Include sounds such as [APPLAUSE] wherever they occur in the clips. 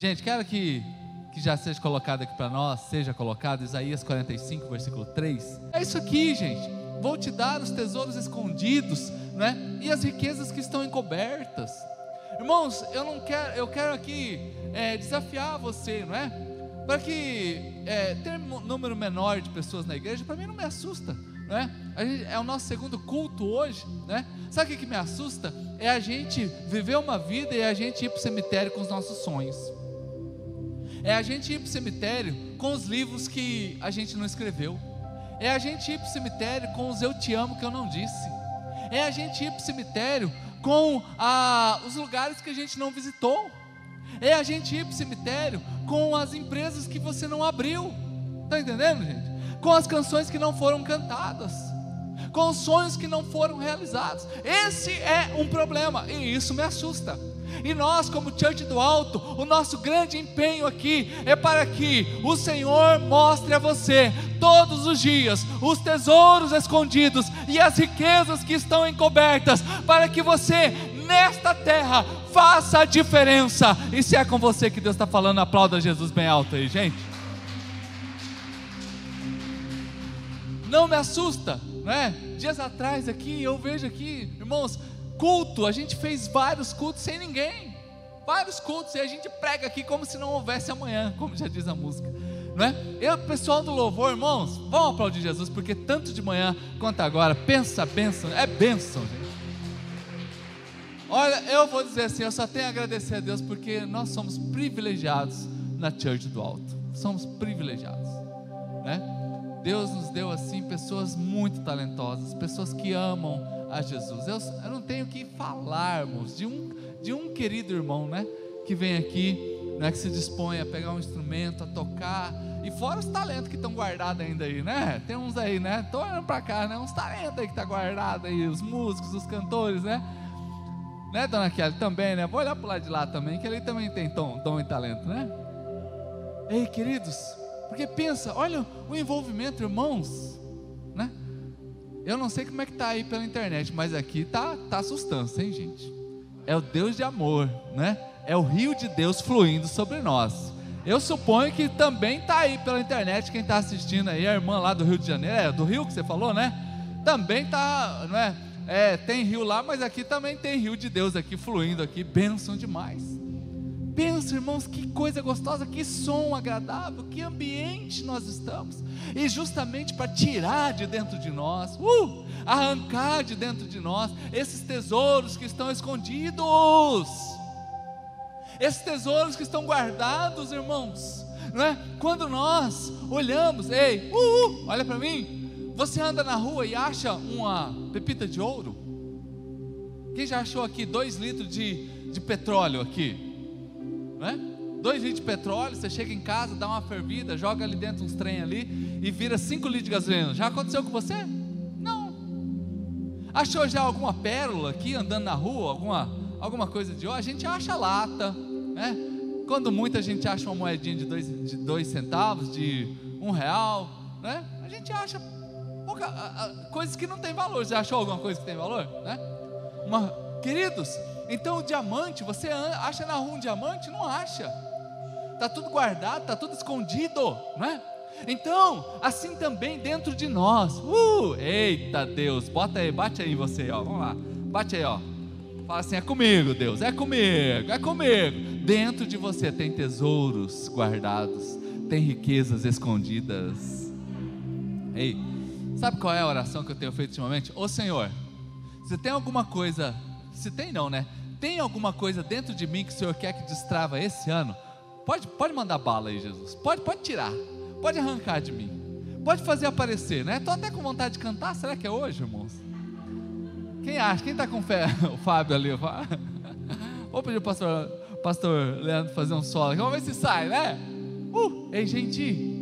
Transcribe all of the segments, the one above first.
Gente, quero que, que já seja colocado aqui para nós, seja colocado, Isaías 45, versículo 3. É isso aqui, gente. Vou te dar os tesouros escondidos, né? E as riquezas que estão encobertas. Irmãos, eu não quero, eu quero aqui é, desafiar você, não é? Para que é, ter um número menor de pessoas na igreja, para mim não me assusta, não é? Gente, é o nosso segundo culto hoje, né? Sabe o que, me assusta? É a gente viver uma vida e a gente ir para o cemitério com os nossos sonhos. É a gente ir para o cemitério com os livros que a gente não escreveu. É a gente ir para o cemitério com os eu te amo que eu não disse. É a gente ir para o cemitério com ah, os lugares que a gente não visitou. É a gente ir para o cemitério com as empresas que você não abriu. Está entendendo, gente? Com as canções que não foram cantadas. Com os sonhos que não foram realizados. Esse é um problema e isso me assusta. E nós, como Church do Alto, o nosso grande empenho aqui é para que o Senhor mostre a você todos os dias os tesouros escondidos e as riquezas que estão encobertas, para que você, nesta terra, faça a diferença. E se é com você que Deus está falando, aplauda Jesus bem alto aí, gente. Não me assusta, não é? Dias atrás aqui, eu vejo aqui, irmãos, culto, a gente fez vários cultos sem ninguém. Vários cultos, e a gente prega aqui como se não houvesse amanhã, como já diz a música. Não é? Eu, pessoal do louvor, irmãos, vamos aplaudir Jesus, porque tanto de manhã quanto agora, pensa bênção, é bênção, gente. Olha, eu vou dizer assim, eu só tenho a agradecer a Deus porque nós somos privilegiados na Church do Alto. Somos privilegiados, né? Deus nos deu assim pessoas muito talentosas, pessoas que amam a Jesus. Eu, eu não tenho que falarmos de um, de um querido irmão, né? Que vem aqui, né? Que se dispõe a pegar um instrumento, a tocar. E fora os talentos que estão guardados ainda aí, né? Tem uns aí, né? Tô olhando para cá, né? Uns talentos aí que tá guardado aí, os músicos, os cantores, né? Né, dona Kelly? Também, né? Vou olhar para lado de lá também, que ele também tem tom, dom e talento, né? Ei, queridos, porque pensa, olha o envolvimento, irmãos? Eu não sei como é que tá aí pela internet, mas aqui tá, tá sustância, hein, gente? É o Deus de amor, né? É o rio de Deus fluindo sobre nós. Eu suponho que também tá aí pela internet quem está assistindo aí, a irmã lá do Rio de Janeiro, é do Rio que você falou, né? Também tá, não é? É, tem rio lá, mas aqui também tem rio de Deus aqui fluindo aqui, bênção demais. Pensa, irmãos, que coisa gostosa, que som agradável, que ambiente nós estamos. E justamente para tirar de dentro de nós, uh, arrancar de dentro de nós esses tesouros que estão escondidos. Esses tesouros que estão guardados, irmãos. Não é? Quando nós olhamos, ei, uh, uh olha para mim. Você anda na rua e acha uma pepita de ouro? Quem já achou aqui dois litros de, de petróleo aqui? Né? Dois litros de petróleo, você chega em casa, dá uma fervida, joga ali dentro uns trem ali e vira cinco litros de gasolina. Já aconteceu com você? Não. Achou já alguma pérola aqui andando na rua, alguma, alguma coisa de ouro? A gente acha lata, né? Quando muita gente acha uma moedinha de dois, de dois centavos, de um real, né? A gente acha pouca, a, a, coisas que não tem valor. Você achou alguma coisa que tem valor, né? Uma, queridos, então o diamante, você acha na rua um diamante? Não acha. Está tudo guardado, está tudo escondido, não é? Então, assim também dentro de nós. Uh, eita Deus, bota aí, bate aí você, ó. Vamos lá. Bate aí, ó. Fala assim: é comigo, Deus, é comigo, é comigo. Dentro de você tem tesouros guardados, tem riquezas escondidas. Ei, sabe qual é a oração que eu tenho feito ultimamente? Ô Senhor, se tem alguma coisa, se tem não, né? tem alguma coisa dentro de mim que o Senhor quer que destrava esse ano? Pode, pode mandar bala aí, Jesus. Pode, pode tirar. Pode arrancar de mim. Pode fazer aparecer, né? Estou até com vontade de cantar. Será que é hoje, irmãos? Quem acha? Quem está com fé? [LAUGHS] O Fábio ali. [LAUGHS] Vou pedir o pastor, pastor Leandro fazer um solo. Vamos ver se sai, né? Uh, ei, gente.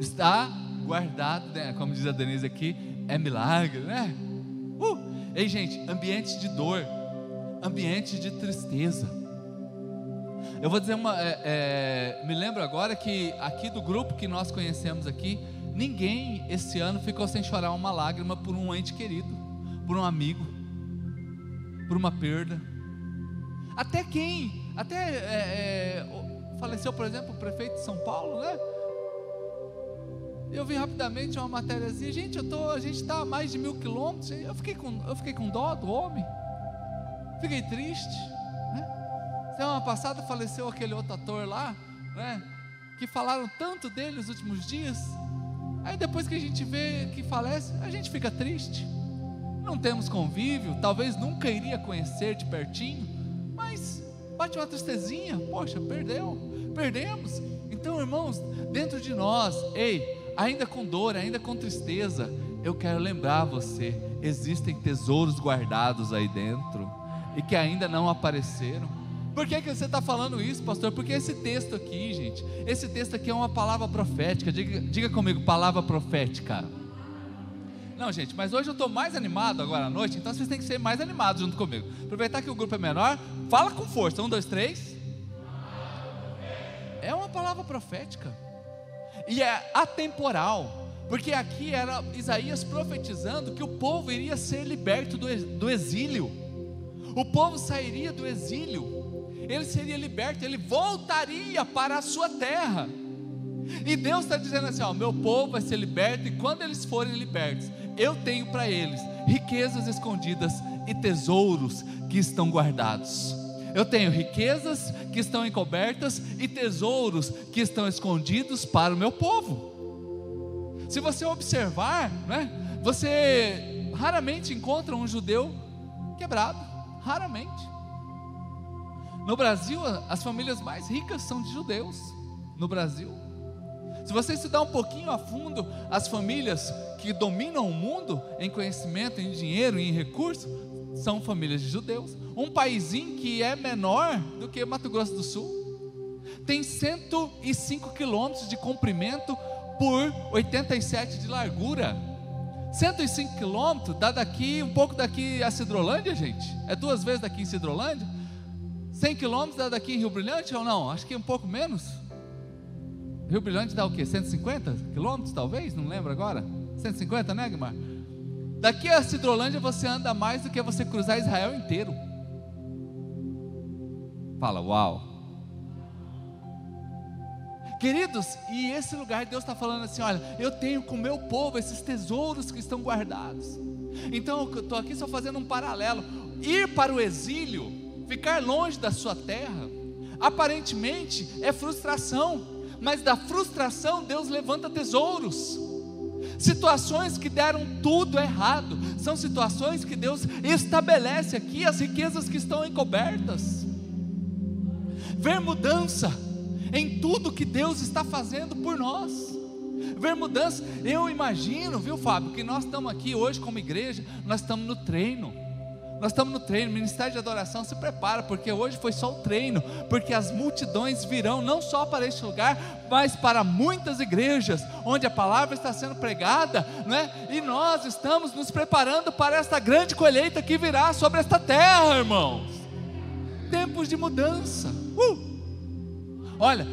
Está guardado, né? Como diz a Denise aqui, é milagre, né? Uh, ei, gente, ambiente de dor ambiente de tristeza. Eu vou dizer uma. É, é, me lembro agora que aqui do grupo que nós conhecemos aqui, ninguém esse ano ficou sem chorar uma lágrima por um ente querido, por um amigo, por uma perda. Até quem, até é, é faleceu, por exemplo, o prefeito de São Paulo, né? Eu vi rapidamente uma matériazinha, gente, eu tô, a gente está a mais de mil quilômetros. Eu fiquei com, eu fiquei com dó do homem, fiquei triste. Né? Semana passada faleceu aquele outro ator lá, né? Que falaram tanto dele nos últimos dias. Aí depois que a gente vê que falece, a gente fica triste. Não temos convívio, talvez nunca iria conhecer de pertinho, mas bate uma tristezinha, poxa, perdeu, perdemos. Então, irmãos, dentro de nós, ei, ainda com dor, ainda com tristeza, eu quero lembrar você: existem tesouros guardados aí dentro e que ainda não apareceram. Por que, que você está falando isso, pastor? Porque esse texto aqui, gente, esse texto aqui é uma palavra profética. Diga, diga comigo, palavra profética. Não, gente, mas hoje eu estou mais animado agora à noite, então vocês têm que ser mais animados junto comigo. Aproveitar que o grupo é menor, fala com força. Um, dois, três. É uma palavra profética e é atemporal, porque aqui era Isaías profetizando que o povo iria ser liberto do, exílio, o povo sairia do exílio, ele seria liberto, ele voltaria para a sua terra. E Deus está dizendo assim: ó, meu povo vai ser liberto, e quando eles forem libertos, eu tenho para eles riquezas escondidas e tesouros que estão guardados. Eu tenho riquezas que estão encobertas e tesouros que estão escondidos para o meu povo. Se você observar, né, você raramente encontra um judeu quebrado, raramente. No Brasil, as famílias mais ricas são de judeus. No Brasil, se você estudar um pouquinho a fundo as famílias que dominam o mundo em conhecimento, em dinheiro, em recursos, são famílias de judeus. Um paísinho que é menor do que Mato Grosso do Sul. Tem 105 quilômetros de comprimento por 87 de largura. 105 quilômetros dá daqui, um pouco daqui a Cidrolândia, gente. É duas vezes daqui em Cidrolândia. 100 quilômetros dá daqui em Rio Brilhante ou não? Acho que é um pouco menos. Rio Brilhante dá o quê? 150 quilômetros, talvez? Não lembro agora. 150, né, Guimar? Daqui a Cidrolândia você anda mais do que você cruzar Israel inteiro. Fala, uau. Queridos, e esse lugar Deus está falando assim: olha, eu tenho com o meu povo esses tesouros que estão guardados. Então eu estou aqui só fazendo um paralelo. Ir para o exílio, ficar longe da sua terra, aparentemente é frustração, mas da frustração Deus levanta tesouros situações que deram tudo errado, são situações que Deus estabelece aqui, as riquezas que estão encobertas. Ver mudança em tudo que Deus está fazendo por nós. Ver mudança, eu imagino, viu, Fábio, que nós estamos aqui hoje como igreja, nós estamos no treino nós estamos no treino, Ministério de Adoração se prepara, porque hoje foi só o treino, porque as multidões virão não só para este lugar, mas para muitas igrejas, onde a palavra está sendo pregada, né? e nós estamos nos preparando para esta grande colheita que virá sobre esta terra, irmãos. Tempos de mudança. Uh! Olha,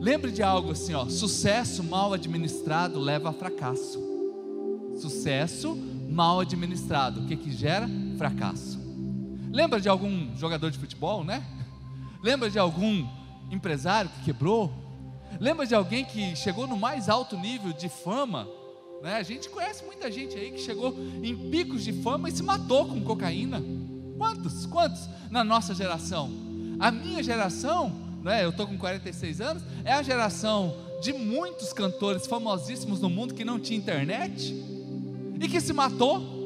lembre de algo assim, ó, sucesso mal administrado leva a fracasso. Sucesso mal administrado, o que que gera? Fracasso. Lembra de algum jogador de futebol, né? Lembra de algum empresário que quebrou? Lembra de alguém que chegou no mais alto nível de fama? Né? A gente conhece muita gente aí que chegou em picos de fama e se matou com cocaína. Quantos? Quantos na nossa geração? A minha geração, né, eu estou com 46 anos, é a geração de muitos cantores famosíssimos no mundo que não tinha internet e que se matou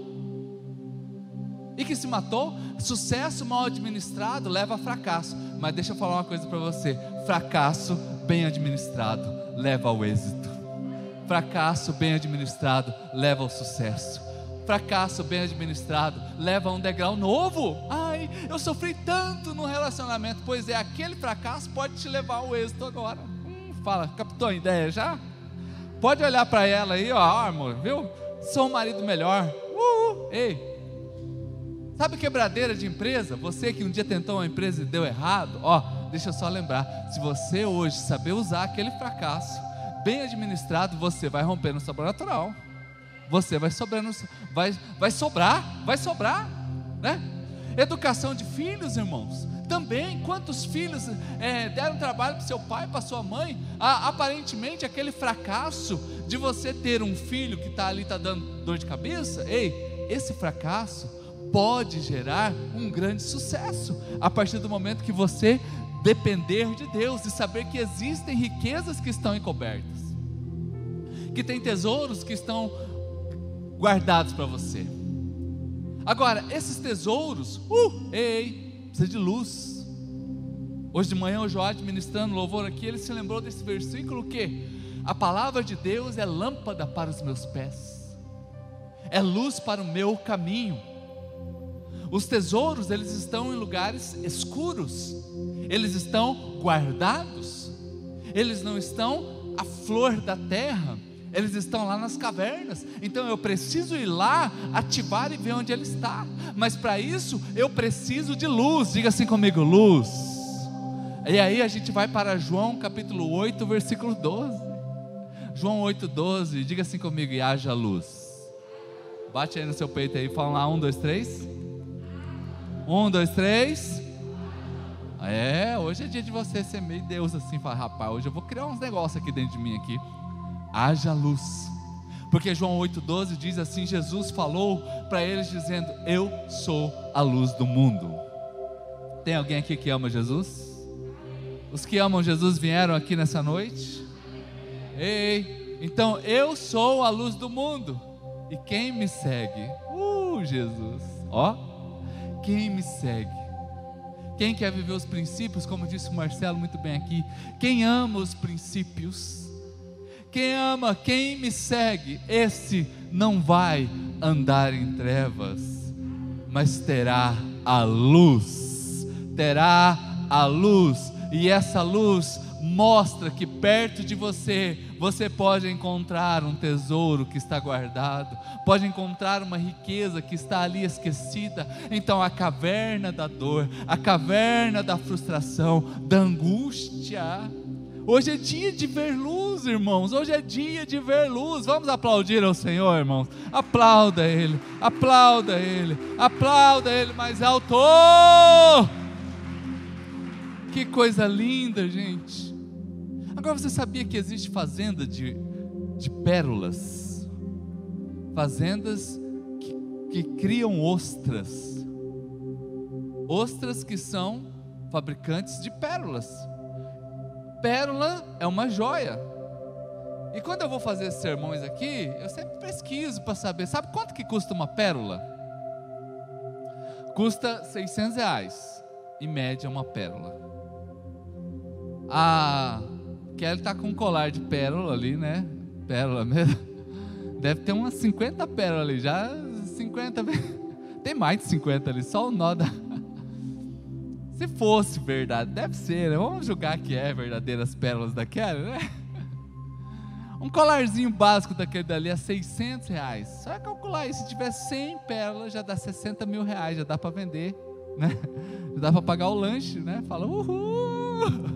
e que se matou, sucesso mal administrado leva a fracasso. Mas deixa eu falar uma coisa para você: fracasso bem administrado leva ao êxito. Fracasso bem administrado leva ao sucesso. Fracasso bem administrado leva a um degrau novo. Ai, eu sofri tanto no relacionamento. Pois é, aquele fracasso pode te levar ao êxito agora. Hum, fala, captou a ideia já? Pode olhar para ela aí, ó, amor, viu? Sou um marido melhor. Uh, ei, Sabe quebradeira de empresa? Você que um dia tentou uma empresa e deu errado, ó, deixa eu só lembrar, se você hoje saber usar aquele fracasso bem administrado, você vai romper no sobrenatural. Você vai sobrando, vai, vai sobrar, vai sobrar, né? Educação de filhos, irmãos. Também, quantos filhos é, deram trabalho para seu pai, para sua mãe? Aparentemente, aquele fracasso de você ter um filho que está ali, está dando dor de cabeça, ei, esse fracasso pode gerar um grande sucesso a partir do momento que você depender de Deus e saber que existem riquezas que estão encobertas, que tem tesouros que estão guardados para você. Agora, esses tesouros, uh, ei, precisa de luz. Hoje de manhã o João ministrando louvor aqui, ele se lembrou desse versículo que a palavra de Deus é lâmpada para os meus pés, é luz para o meu caminho. Os tesouros, eles estão em lugares escuros, eles estão guardados, eles não estão à flor da terra, eles estão lá nas cavernas. Então eu preciso ir lá, ativar e ver onde ele está. Mas para isso eu preciso de luz. Diga assim comigo: luz. E aí a gente vai para João capítulo 8, versículo 12. João 8, 12. Diga assim comigo: e haja luz. Bate aí no seu peito aí, fala lá: um, dois, três. Um, dois, três. É, hoje é dia de você ser meio Deus assim, falar, rapaz, hoje eu vou criar uns negócios aqui dentro de mim aqui. Haja luz. Porque João 8,12 diz assim: Jesus falou para eles dizendo: Eu sou a luz do mundo. Tem alguém aqui que ama Jesus? Os que amam Jesus vieram aqui nessa noite? Ei, então eu sou a luz do mundo. E quem me segue? Uh, Jesus. Ó, quem me segue? Quem quer viver os princípios, como disse o Marcelo muito bem aqui, quem ama os princípios, quem ama, quem me segue, esse não vai andar em trevas, mas terá a luz, terá a luz, e essa luz mostra que perto de você você pode encontrar um tesouro que está guardado, pode encontrar uma riqueza que está ali esquecida. Então, a caverna da dor, a caverna da frustração, da angústia. Hoje é dia de ver luz, irmãos. Hoje é dia de ver luz. Vamos aplaudir ao Senhor, irmãos. Aplauda Ele, aplauda Ele, aplauda Ele mais alto. Que coisa linda, gente. Agora você sabia que existe fazenda de, de pérolas? Fazendas que, que criam ostras. Ostras que são fabricantes de pérolas. Pérola é uma joia. E quando eu vou fazer sermões aqui, eu sempre pesquiso para saber, sabe quanto que custa uma pérola? Custa 600 reais, em média uma pérola. A Kelly tá com um colar de pérola ali, né? Pérola mesmo. Deve ter umas 50 pérolas ali, já 50. [LAUGHS] Tem mais de 50 ali, só o nó da. [LAUGHS] Se fosse verdade, deve ser, né? Vamos julgar que é verdadeiras pérolas da Kelly, né? [LAUGHS] Um colarzinho básico daquele dali é 600 reais. Só calcular aí, se tiver 100 pérolas, já dá 60 mil reais, já dá para vender, né? Já dá para pagar o lanche, né? Fala, uhul!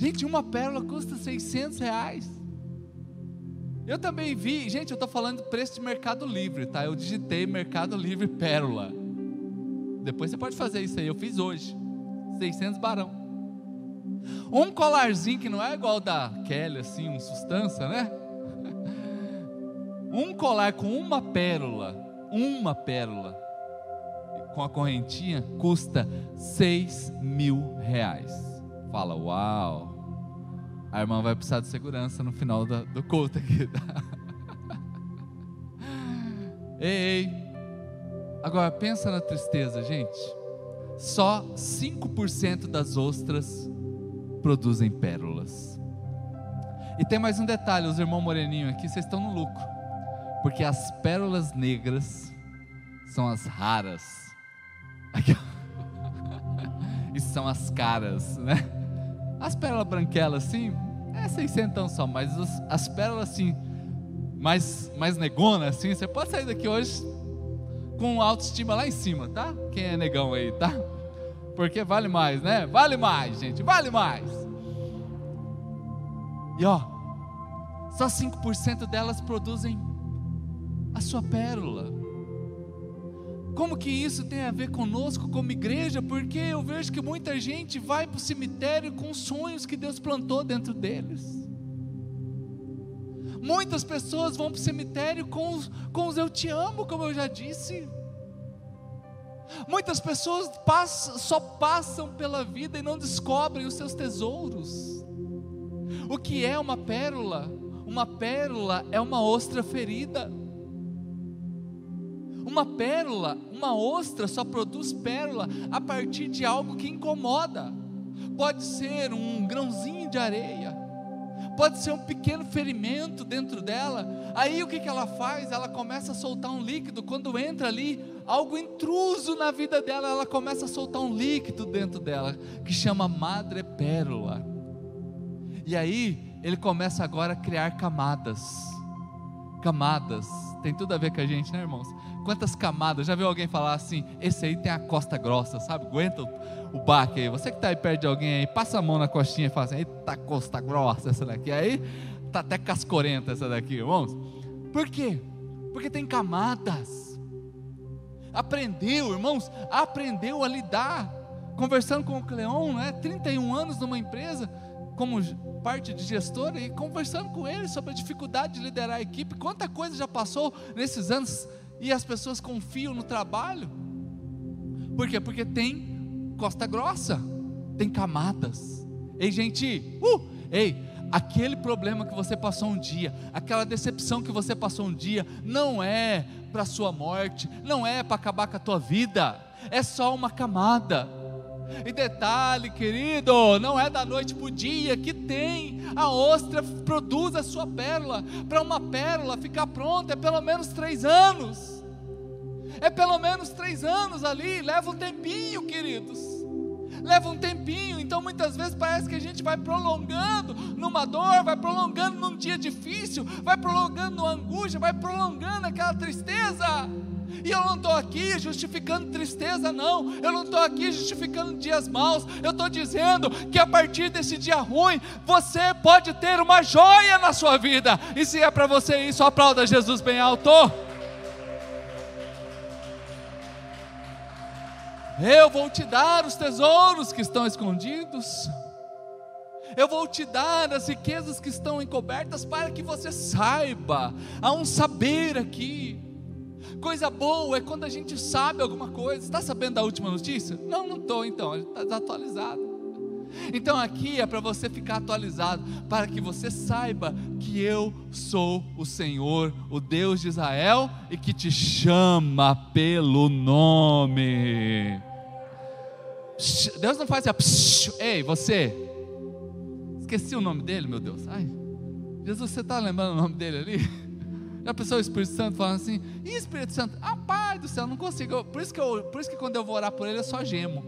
Gente, uma pérola custa 600 reais. Eu também vi, gente, eu estou falando preço de Mercado Livre, tá? Eu digitei Mercado Livre Pérola. Depois você pode fazer isso aí, eu fiz hoje. 600 barão. Um colarzinho que não é igual da Kelly, assim, um sustância, né? [LAUGHS] Um colar com uma pérola, uma pérola, com a correntinha, custa 6 mil reais. Fala, uau! A irmã vai precisar de segurança no final da, do culto aqui. Tá? [LAUGHS] ei, ei. Agora pensa na tristeza, gente. Só 5% das ostras produzem pérolas. E tem mais um detalhe, os irmãos moreninho aqui, vocês estão no lucro. Porque as pérolas negras são as raras. [LAUGHS] E são as caras, né? As pérolas branquelas assim, é seiscentão só, mas as pérolas assim, mais, mais negona assim, você pode sair daqui hoje com autoestima lá em cima, tá? Quem é negão aí, tá? Porque vale mais, né? Vale mais, gente, vale mais. E ó, só 5% delas produzem a sua pérola. Como que isso tem a ver conosco como igreja? Porque eu vejo que muita gente vai para o cemitério com sonhos que Deus plantou dentro deles. Muitas pessoas vão para o cemitério com os, com os eu te amo, como eu já disse. Muitas pessoas passam, só passam pela vida e não descobrem os seus tesouros. O que é uma pérola? Uma pérola é uma ostra ferida. Uma pérola, uma ostra só produz pérola a partir de algo que incomoda. Pode ser um grãozinho de areia, pode ser um pequeno ferimento dentro dela. Aí o que, que ela faz? Ela começa a soltar um líquido. Quando entra ali algo intruso na vida dela, ela começa a soltar um líquido dentro dela, que chama madrepérola. E aí ele começa agora a criar camadas. Camadas. Tem tudo a ver com a gente, né, irmãos? Quantas camadas? Já viu alguém falar assim? Esse aí tem a costa grossa, sabe? Aguenta o, baque aí. Você que está aí perto de alguém aí, passa a mão na costinha e fala assim: Eita, costa grossa essa daqui. Aí tá até cascorenta essa daqui, irmãos. Por quê? Porque tem camadas. Aprendeu, irmãos, aprendeu a lidar. Conversando com o Cleon, né? 31 anos numa empresa, como parte de gestora, e conversando com ele sobre a dificuldade de liderar a equipe. Quanta coisa já passou nesses anos e as pessoas confiam no trabalho. Por quê? Porque tem costa grossa, tem camadas. Ei, gente, uh, ei, aquele problema que você passou um dia, aquela decepção que você passou um dia, não é para sua morte, não é para acabar com a tua vida, é só uma camada. E detalhe, querido, não é da noite para o dia que tem. A ostra produz a sua pérola. Para uma pérola ficar pronta é pelo menos três anos. É pelo menos três anos ali. Leva um tempinho, queridos. Leva um tempinho. Então muitas vezes parece que a gente vai prolongando numa dor, vai prolongando num dia difícil, vai prolongando numa angústia, vai prolongando aquela tristeza. E eu não estou aqui justificando tristeza, não. Eu não estou aqui justificando dias maus. Eu estou dizendo que a partir desse dia ruim, você pode ter uma joia na sua vida. E se é para você isso, aplauda Jesus bem alto. Eu vou te dar os tesouros que estão escondidos. Eu vou te dar as riquezas que estão encobertas para que você saiba. Há um saber aqui. Coisa boa é quando a gente sabe alguma coisa. Está sabendo da última notícia? Não, não estou, então. Está desatualizado. Então aqui é para você ficar atualizado, para que você saiba que eu sou o Senhor, o Deus de Israel, e que te chama pelo nome. Deus não faz assim, ei, você. Esqueci o nome dele, meu Deus. Ai, Jesus, você está lembrando o nome dele ali? Já pensou o Espírito Santo falando assim? E Espírito Santo? Ah, Pai do céu, não consigo. Por isso que, eu, por isso que quando eu vou orar por ele, eu só gemo.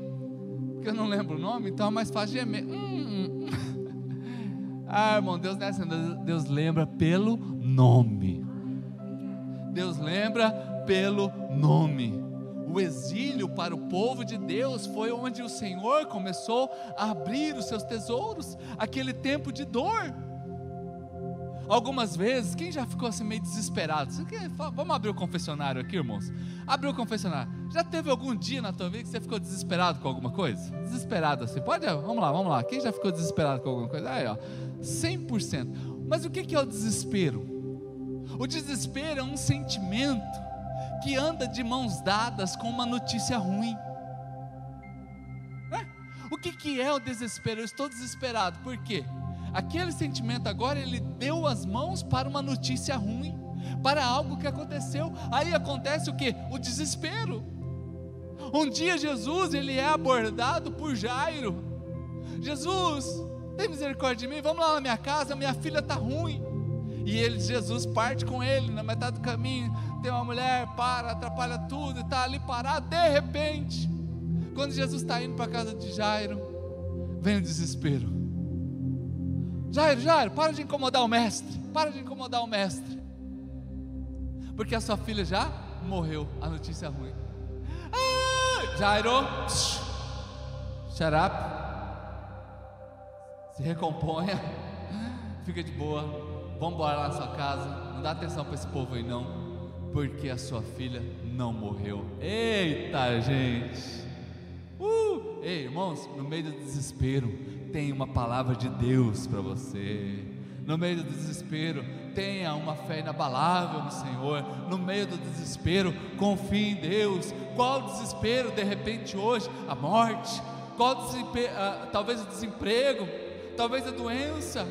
Porque eu não lembro o nome, então é mais fácil gemer. Hum. [LAUGHS] Ah, irmão, Deus não é assim. Deus lembra pelo nome. Deus lembra pelo nome. O exílio para o povo de Deus foi onde o Senhor começou a abrir os seus tesouros, aquele tempo de dor Algumas vezes, quem já ficou assim meio desesperado? Vamos abrir o confessionário aqui, irmãos? Abriu o confessionário. Já teve algum dia na tua vida que você ficou desesperado com alguma coisa? Desesperado assim. Pode? Vamos lá, vamos lá. Quem já ficou desesperado com alguma coisa? Aí, ó. 100%. Mas o que é o desespero? O desespero é um sentimento que anda de mãos dadas com uma notícia ruim. O que, que é o desespero? Eu estou desesperado, por quê? Aquele sentimento agora ele deu as mãos para uma notícia ruim, para algo que aconteceu. Aí acontece o que? O desespero. Um dia Jesus ele é abordado por Jairo. Jesus, tem misericórdia de mim? Vamos lá na minha casa, minha filha está ruim. E ele, Jesus parte com ele na metade do caminho. Tem uma mulher, para, atrapalha tudo, e está ali parado. De repente, quando Jesus está indo para a casa de Jairo, vem o desespero. Jairo, Jairo, para de incomodar o mestre. Para de incomodar o mestre. Porque a sua filha já morreu. A notícia é ruim. Ah, Jairo, shut up. Se recomponha. Fica de boa. Vamos embora lá na sua casa. Não dá atenção para esse povo aí não. porque a sua filha não morreu. Eita, gente! Uh! Ei, irmãos, no meio do desespero, tem uma palavra de Deus para você. No meio do desespero, tenha uma fé inabalável no Senhor. No meio do desespero, confie em Deus. Qual desespero de repente hoje? A morte. Qual ah, talvez o desemprego, talvez a doença.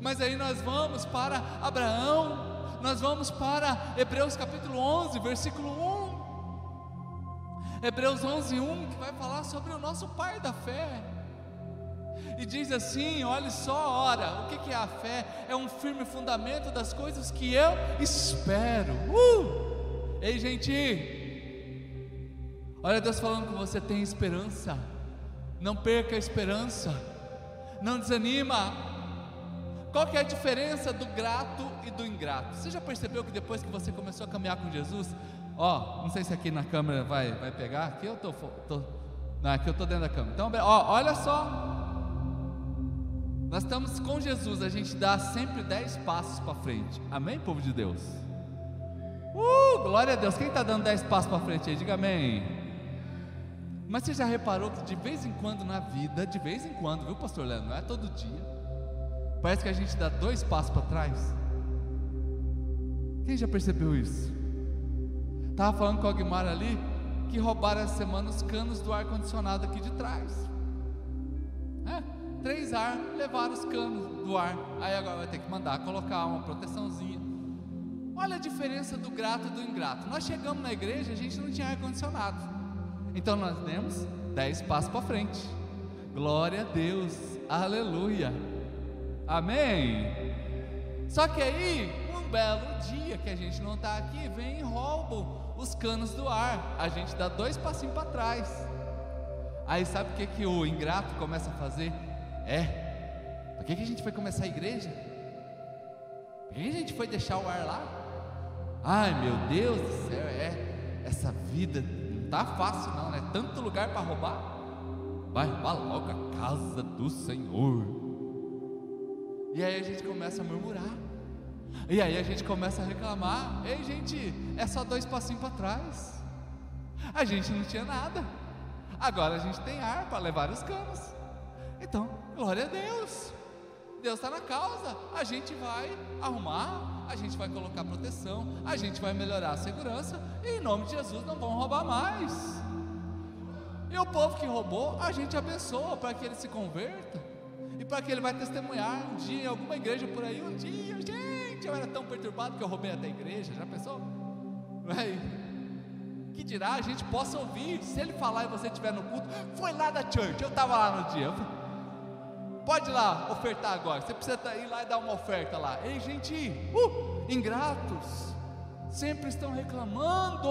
Mas aí nós vamos para Abraão, nós vamos para Hebreus capítulo 11, versículo 1. Hebreus 11, 1, que vai falar sobre o nosso pai da fé. E diz assim: olhe só, ora, o que é a fé? É um firme fundamento das coisas que eu espero. Uh! Ei, gente, olha Deus falando com você: tem esperança, não perca a esperança, não desanima, qual que é a diferença do grato e do ingrato? Você já percebeu que depois que você começou a caminhar com Jesus, ó, não sei se aqui na câmera vai, vai pegar, aqui eu tô, tô não, aqui eu estou dentro da câmera. Então, ó, olha só, nós estamos com Jesus, a gente dá sempre dez passos para frente. Amém, povo de Deus? Uh, glória a Deus. Quem está dando dez passos para frente aí? Diga amém. Mas você já reparou que de vez em quando na vida, de vez em quando, viu, pastor Leandro? Não é todo dia Parece que a gente dá dois passos para trás. Quem já percebeu isso? Estava falando com a Guimara ali que roubaram essa semana os canos do ar-condicionado aqui de trás. É, três ar, levaram os canos do ar. Aí agora vai ter que mandar colocar uma proteçãozinha. Olha a diferença do grato e do ingrato. Nós chegamos na igreja, a gente não tinha ar-condicionado. Então nós demos dez passos para frente. Glória a Deus, aleluia. Amém? Só que aí, um belo dia que a gente não está aqui, vem e roubam os canos do ar. A gente dá dois passinhos para trás. Aí sabe o que, que o ingrato começa a fazer? É, por que, que a gente foi começar a igreja? Por que a gente foi deixar o ar lá? Ai meu Deus do céu, é, essa vida não tá fácil não, né? Tanto lugar para roubar. Vai roubar logo a casa do Senhor. E aí a gente começa a murmurar. E aí a gente começa a reclamar. Ei, gente, é só dois passinhos para trás. A gente não tinha nada. Agora a gente tem ar para levar os canos. Então, glória a Deus. Deus está na causa. A gente vai arrumar, a gente vai colocar proteção, a gente vai melhorar a segurança. E em nome de Jesus não vão roubar mais. E o povo que roubou, a gente abençoa para que ele se converta e para que ele vai testemunhar um dia em alguma igreja por aí, um dia, gente, eu era tão perturbado que eu roubei até a igreja, já pensou? Vai. Que dirá a gente possa ouvir, se ele falar e você estiver no culto, foi lá da church, eu estava lá no dia. Pode ir lá ofertar agora. Você precisa ir lá e dar uma oferta lá. Ei, gente, uh, ingratos, sempre estão reclamando,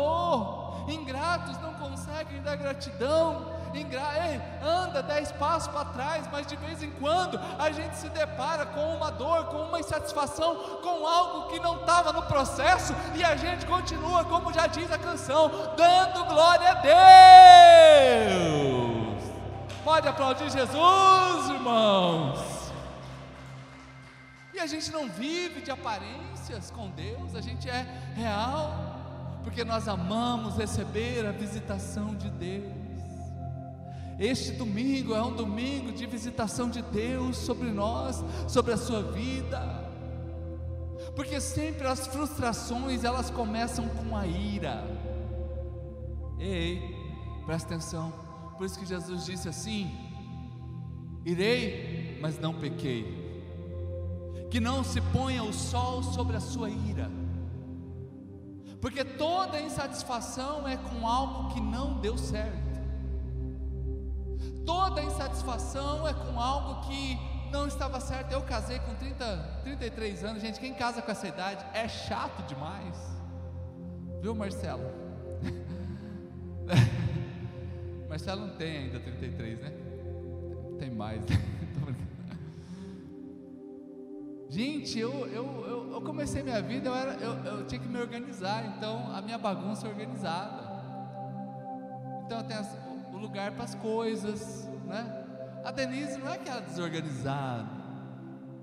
ingratos não conseguem dar gratidão, Ei, anda dez passos para trás, mas de vez em quando a gente se depara com uma dor, com uma insatisfação, com algo que não estava no processo, e a gente continua, como já diz a canção, dando glória a Deus. Pode aplaudir Jesus, irmãos. E a gente não vive de aparências com Deus, a gente é real, porque nós amamos receber a visitação de Deus. Este domingo é um domingo de visitação de Deus sobre nós, sobre a sua vida. Porque sempre as frustrações elas começam com a ira. Ei, presta atenção. Por isso que Jesus disse assim: Irei, mas não pequei. Que não se ponha o sol sobre a sua ira. Porque toda insatisfação é com algo que não deu certo. Toda insatisfação é com algo que não estava certo. Eu casei com 30, 33 anos, gente. Quem casa com essa idade é chato demais. Viu, Marcelo? [LAUGHS] Marcelo não tem ainda 33, né? Tem mais. Né? [LAUGHS] Gente, eu, eu, eu, eu, comecei minha vida, eu, era, eu, eu tinha que me organizar, então a minha bagunça é organizada. Então eu tenho lugar para as coisas, né? A Denise não é aquela desorganizada,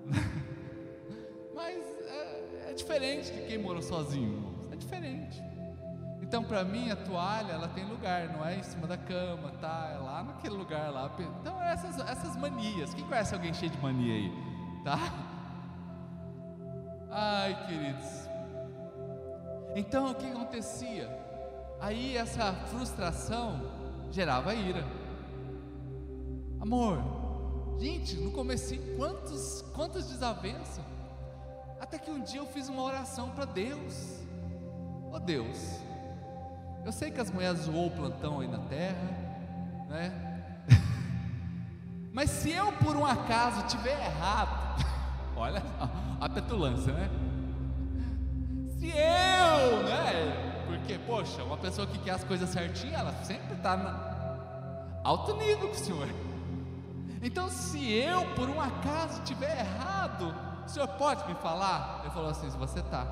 [LAUGHS] mas é, é diferente de quem mora sozinho, é diferente. Então, para mim, a toalha ela tem lugar, não é em cima da cama, tá? É lá naquele lugar lá. Então, essas, essas manias. Quem conhece alguém cheio de mania aí? Tá? Ai, queridos. Então, o que acontecia? Aí, essa frustração gerava ira. Amor, gente, no começo, quantos, quantas desavenças. Até que um dia eu fiz uma oração para Deus. Ó oh, Deus, eu sei que as mulheres zoou o plantão aí na terra, né? [LAUGHS] Mas se eu por um acaso tiver errado, [LAUGHS] olha a petulância, né? Se eu, né? Porque, poxa, uma pessoa que quer as coisas certinhas, ela sempre está alto nível com o Senhor. Então, se eu por um acaso tiver errado, o Senhor pode me falar? Ele falou assim: se você está.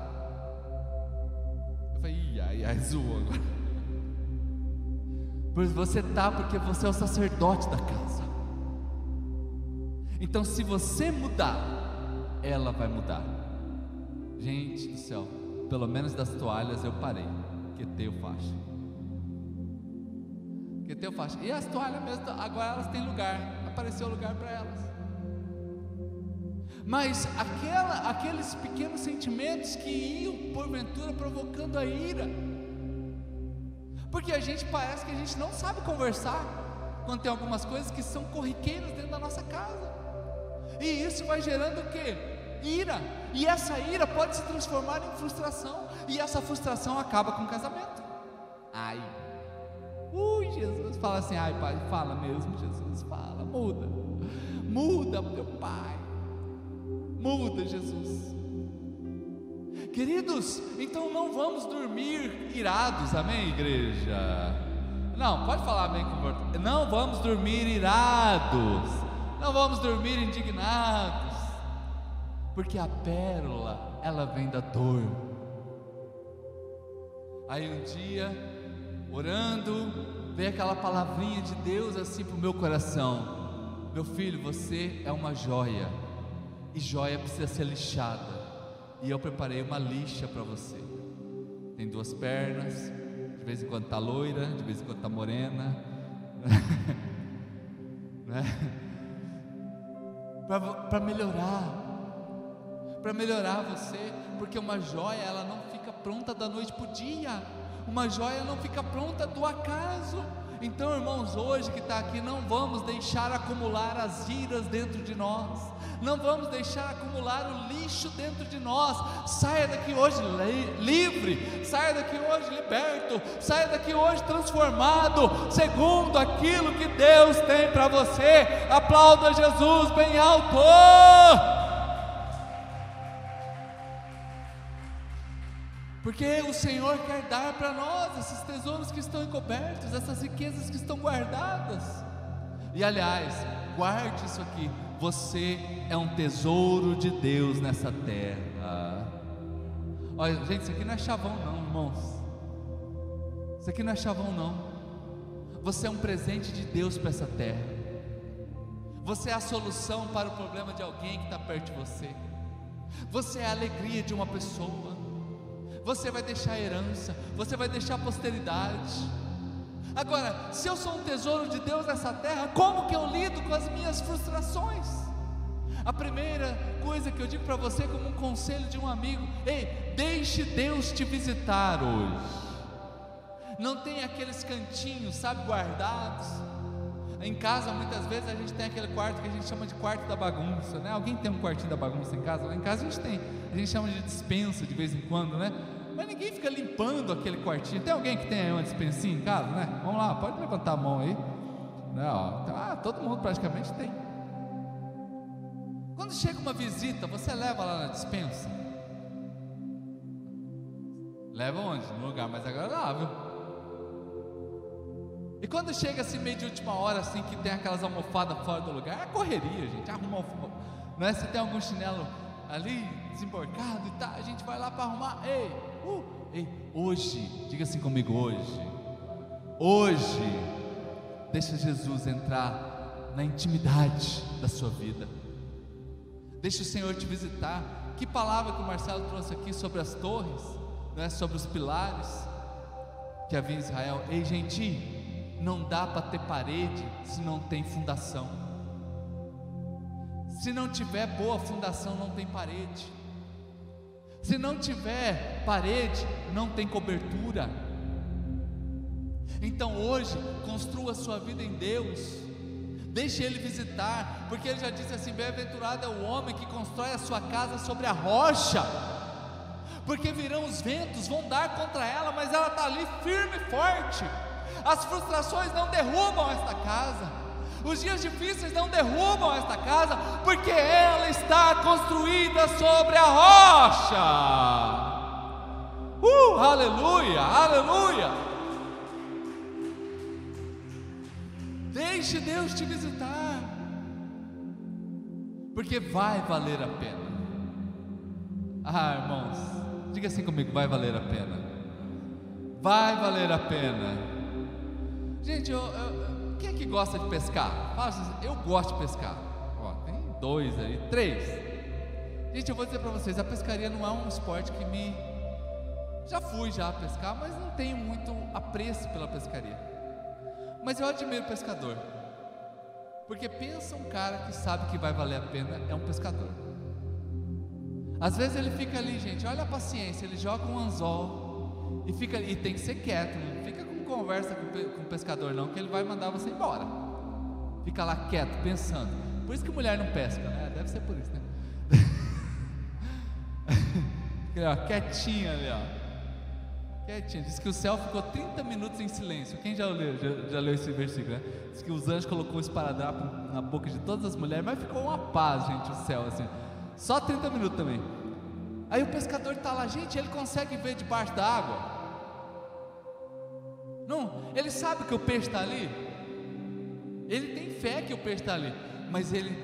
Eu falei, ai, ai, zoou agora. Pois você está porque você é o sacerdote da casa. Então, se você mudar, ela vai mudar. Gente do céu, pelo menos das toalhas eu parei. Que teu faixa. Que teu faixa. E as toalhas mesmo, agora elas têm lugar. Apareceu lugar para elas. Mas aquela, aqueles pequenos sentimentos que iam porventura provocando a ira porque a gente parece que a gente não sabe conversar quando tem algumas coisas que são corriqueiras dentro da nossa casa. E isso vai gerando o quê? Ira. E essa ira pode se transformar em frustração. E essa frustração acaba com o casamento. Ai. Ui, Jesus fala assim: ai, pai, fala mesmo, Jesus, fala, muda. Muda, meu pai. Muda, Jesus. Queridos, então não vamos dormir irados, amém, igreja? Não, pode falar amém com Não vamos dormir irados, não vamos dormir indignados, porque a pérola, ela vem da dor. Aí um dia, orando, veio aquela palavrinha de Deus assim para o meu coração: Meu filho, você é uma joia, e joia precisa ser lixada e eu preparei uma lixa para você. Tem duas pernas, de vez em quando está loira, de vez em quando está morena, [LAUGHS] né? para melhorar, para melhorar você, porque uma joia ela não fica pronta da noite para o dia, uma joia não fica pronta do acaso. Então, irmãos, hoje que está aqui, não vamos deixar acumular as iras dentro de nós, não vamos deixar acumular o lixo dentro de nós. Saia daqui hoje livre, saia daqui hoje liberto, saia daqui hoje transformado, segundo aquilo que Deus tem para você. Aplauda Jesus bem alto. Porque o Senhor quer dar para nós esses tesouros que estão encobertos, essas riquezas que estão guardadas. E aliás, guarde isso aqui. Você é um tesouro de Deus nessa terra. Olha, gente, isso aqui não é chavão, não, irmãos. Isso aqui não é chavão, não. Você é um presente de Deus para essa terra. Você é a solução para o problema de alguém que está perto de você. Você é a alegria de uma pessoa você vai deixar herança, você vai deixar posteridade. Agora, se eu sou um tesouro de Deus nessa terra, como que eu lido com as minhas frustrações? A primeira coisa que eu digo para você, como um conselho de um amigo: ei, deixe Deus te visitar hoje. Não tem aqueles cantinhos, sabe, guardados. Em casa, muitas vezes, a gente tem aquele quarto que a gente chama de quarto da bagunça, né? Alguém tem um quartinho da bagunça em casa? Lá em casa a gente tem, a gente chama de dispensa de vez em quando, né? Mas ninguém fica limpando aquele quartinho. Tem alguém que tem uma dispensinha em casa, né? Vamos lá, pode levantar a mão aí. Não, então, ah, todo mundo praticamente tem. Quando chega uma visita, você leva lá na dispensa? Leva onde? No lugar mais agradável. E quando chega assim meio de última hora, assim, que tem aquelas almofadas fora do lugar, é correria, gente. Arruma, não é? Se tem algum chinelo ali desemborcado e tá, a gente vai lá para arrumar. Ei, uh, ei, hoje, diga assim comigo, hoje, hoje, deixa Jesus entrar na intimidade da sua vida. Deixa o Senhor te visitar. Que palavra que o Marcelo trouxe aqui sobre as torres? né, sobre os pilares que havia em Israel. Ei, gente, não dá para ter parede se não tem fundação. Se não tiver boa fundação, não tem parede. Se não tiver parede, não tem cobertura. Então hoje, construa sua vida em Deus. Deixe Ele visitar, porque Ele já disse assim: Bem-aventurado é o homem que constrói a sua casa sobre a rocha, porque virão os ventos, vão dar contra ela, mas ela está ali firme e forte. As frustrações não derrubam esta casa, os dias difíceis não derrubam esta casa, porque ela está construída sobre a rocha. Uh, aleluia, aleluia. Deixe Deus te visitar, porque vai valer a pena. Ah, irmãos, diga assim comigo: vai valer a pena. Vai valer a pena. Gente, eu, eu, quem é que gosta de pescar? Fala eu gosto de pescar. Ó, tem dois aí, três. Gente, eu vou dizer para vocês: a pescaria não é um esporte que me. Já fui já pescar, mas não tenho muito apreço pela pescaria. Mas eu admiro pescador. Porque pensa um cara que sabe que vai valer a pena, é um pescador. Às vezes ele fica ali, gente, olha a paciência, ele joga um anzol e fica e tem que ser quieto, não fica conversa com, o pescador não, que ele vai mandar você embora. Fica lá quieto, pensando. Por isso que mulher não pesca, né? Deve ser por isso, né? [LAUGHS] fica ali, ó, quietinha ali, ó quietinho. Diz que o céu ficou 30 minutos em silêncio. Quem já leu, já, já leu esse versículo, né? Diz que os anjos colocou um esparadrapo na boca de todas as mulheres, mas ficou uma paz, gente, o céu, assim. Só 30 minutos também. Aí o pescador está lá, gente, ele consegue ver debaixo da água? Não, ele sabe que o peixe está ali. Ele tem fé que o peixe está ali, mas ele